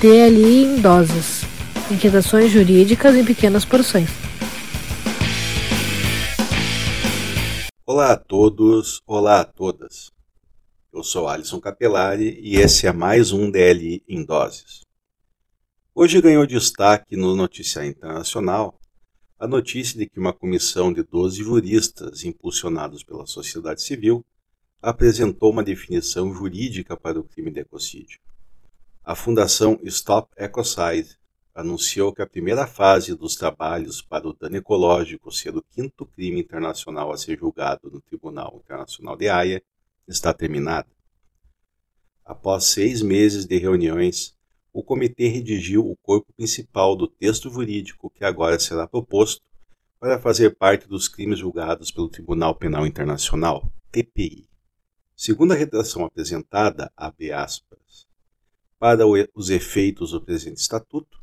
DLI em doses. Inquietações jurídicas em pequenas porções. Olá a todos, olá a todas. Eu sou Alisson Capelari e esse é mais um DLI em doses. Hoje ganhou destaque no Noticiário Internacional a notícia de que uma comissão de 12 juristas, impulsionados pela sociedade civil, apresentou uma definição jurídica para o crime de ecocídio. A Fundação Stop Ecocide anunciou que a primeira fase dos trabalhos para o dano ecológico ser o quinto crime internacional a ser julgado no Tribunal Internacional de Haia está terminada. Após seis meses de reuniões, o comitê redigiu o corpo principal do texto jurídico que agora será proposto para fazer parte dos crimes julgados pelo Tribunal Penal Internacional, TPI. Segundo a redação apresentada, abre aspas, para os efeitos do presente estatuto,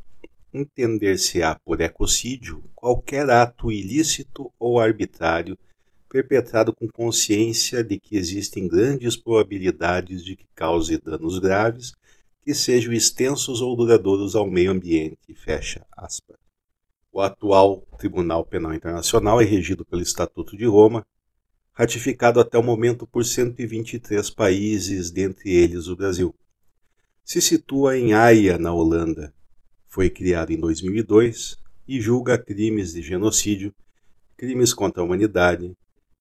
entender-se-á por ecocídio qualquer ato ilícito ou arbitrário perpetrado com consciência de que existem grandes probabilidades de que cause danos graves que sejam extensos ou duradouros ao meio ambiente. Fecha aspas. O atual Tribunal Penal Internacional é regido pelo Estatuto de Roma, ratificado até o momento por 123 países, dentre eles o Brasil se situa em Haia, na Holanda. Foi criado em 2002 e julga crimes de genocídio, crimes contra a humanidade,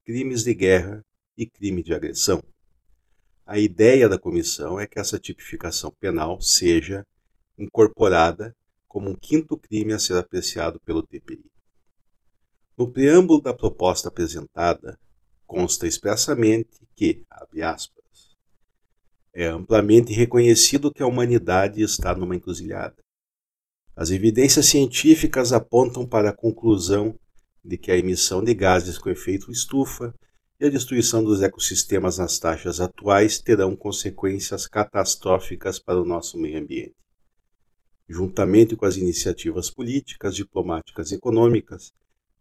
crimes de guerra e crime de agressão. A ideia da comissão é que essa tipificação penal seja incorporada como um quinto crime a ser apreciado pelo TPI. No preâmbulo da proposta apresentada, consta expressamente que, abre aspas, é amplamente reconhecido que a humanidade está numa encruzilhada. As evidências científicas apontam para a conclusão de que a emissão de gases com efeito estufa e a destruição dos ecossistemas nas taxas atuais terão consequências catastróficas para o nosso meio ambiente. Juntamente com as iniciativas políticas, diplomáticas e econômicas,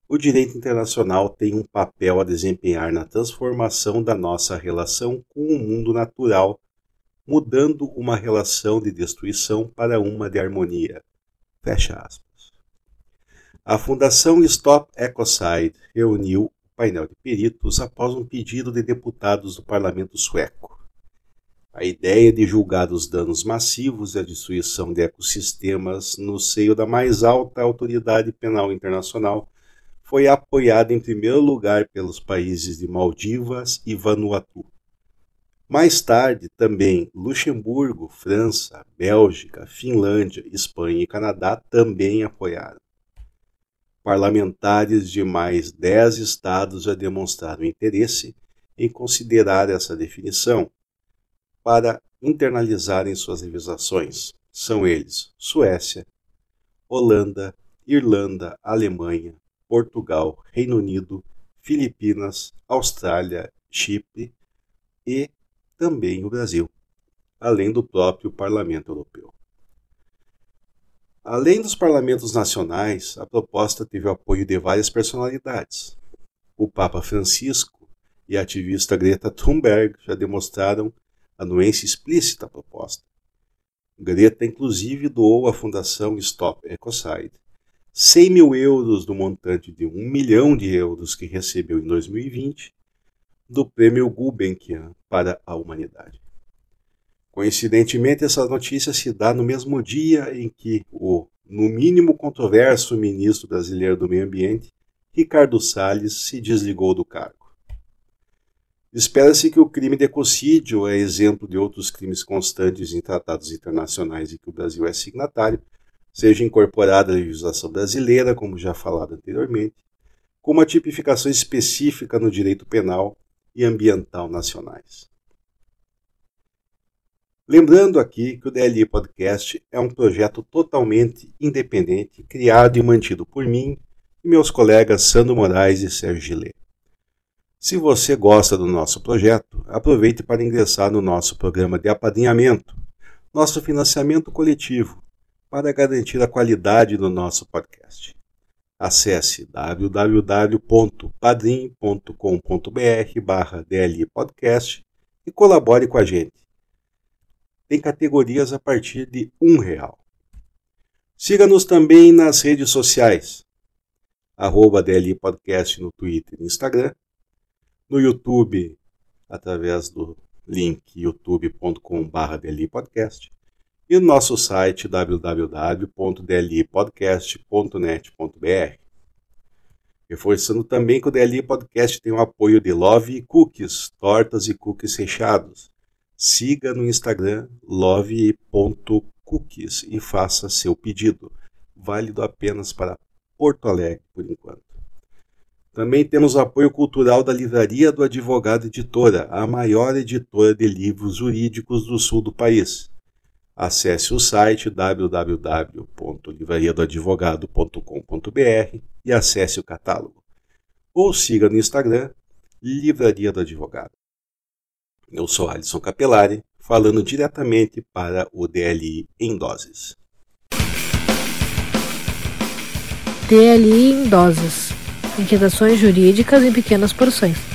o direito internacional tem um papel a desempenhar na transformação da nossa relação com o mundo natural mudando uma relação de destruição para uma de harmonia. Fecha aspas. A Fundação Stop Ecocide reuniu o painel de peritos após um pedido de deputados do parlamento sueco. A ideia de julgar os danos massivos e a destruição de ecossistemas no seio da mais alta autoridade penal internacional foi apoiada em primeiro lugar pelos países de Maldivas e Vanuatu. Mais tarde, também Luxemburgo, França, Bélgica, Finlândia, Espanha e Canadá também apoiaram. Parlamentares de mais dez estados já demonstraram interesse em considerar essa definição para internalizarem suas legislações. São eles Suécia, Holanda, Irlanda, Alemanha, Portugal, Reino Unido, Filipinas, Austrália, Chipre e também o Brasil, além do próprio Parlamento Europeu. Além dos parlamentos nacionais, a proposta teve o apoio de várias personalidades. O Papa Francisco e a ativista Greta Thunberg já demonstraram anuência explícita à proposta. Greta, inclusive, doou à Fundação Stop Ecocide 100 mil euros do montante de 1 milhão de euros que recebeu em 2020 do Prêmio Gulbenkian para a Humanidade. Coincidentemente, essa notícia se dá no mesmo dia em que o, no mínimo controverso ministro brasileiro do Meio Ambiente, Ricardo Salles, se desligou do cargo. Espera-se que o crime de ecocídio é exemplo de outros crimes constantes em tratados internacionais e que o Brasil é signatário, seja incorporada à legislação brasileira, como já falado anteriormente, com uma tipificação específica no direito penal e ambiental nacionais. Lembrando aqui que o DLI Podcast é um projeto totalmente independente, criado e mantido por mim e meus colegas Sandro Moraes e Sérgio Gillet. Se você gosta do nosso projeto, aproveite para ingressar no nosso programa de apadrinhamento, nosso financiamento coletivo, para garantir a qualidade do nosso podcast. Acesse www.padrim.com.br barra dlpodcast e colabore com a gente. Tem categorias a partir de um real. Siga-nos também nas redes sociais, arroba DLI Podcast no Twitter e Instagram, no YouTube, através do link youtube.com.br DLI Podcast, e no nosso site www.dlipodcast.net.br. Reforçando também que o DLI Podcast tem o apoio de Love Cookies, tortas e cookies recheados. Siga no Instagram love.cookies e faça seu pedido. Válido apenas para Porto Alegre, por enquanto. Também temos apoio cultural da Livraria do Advogado Editora, a maior editora de livros jurídicos do sul do país. Acesse o site www.livrariadoadvogado.com.br e acesse o catálogo. Ou siga no Instagram Livraria do Advogado. Eu sou Alisson Capelari, falando diretamente para o DLI em doses. DLI em doses. Inquietações jurídicas em pequenas porções.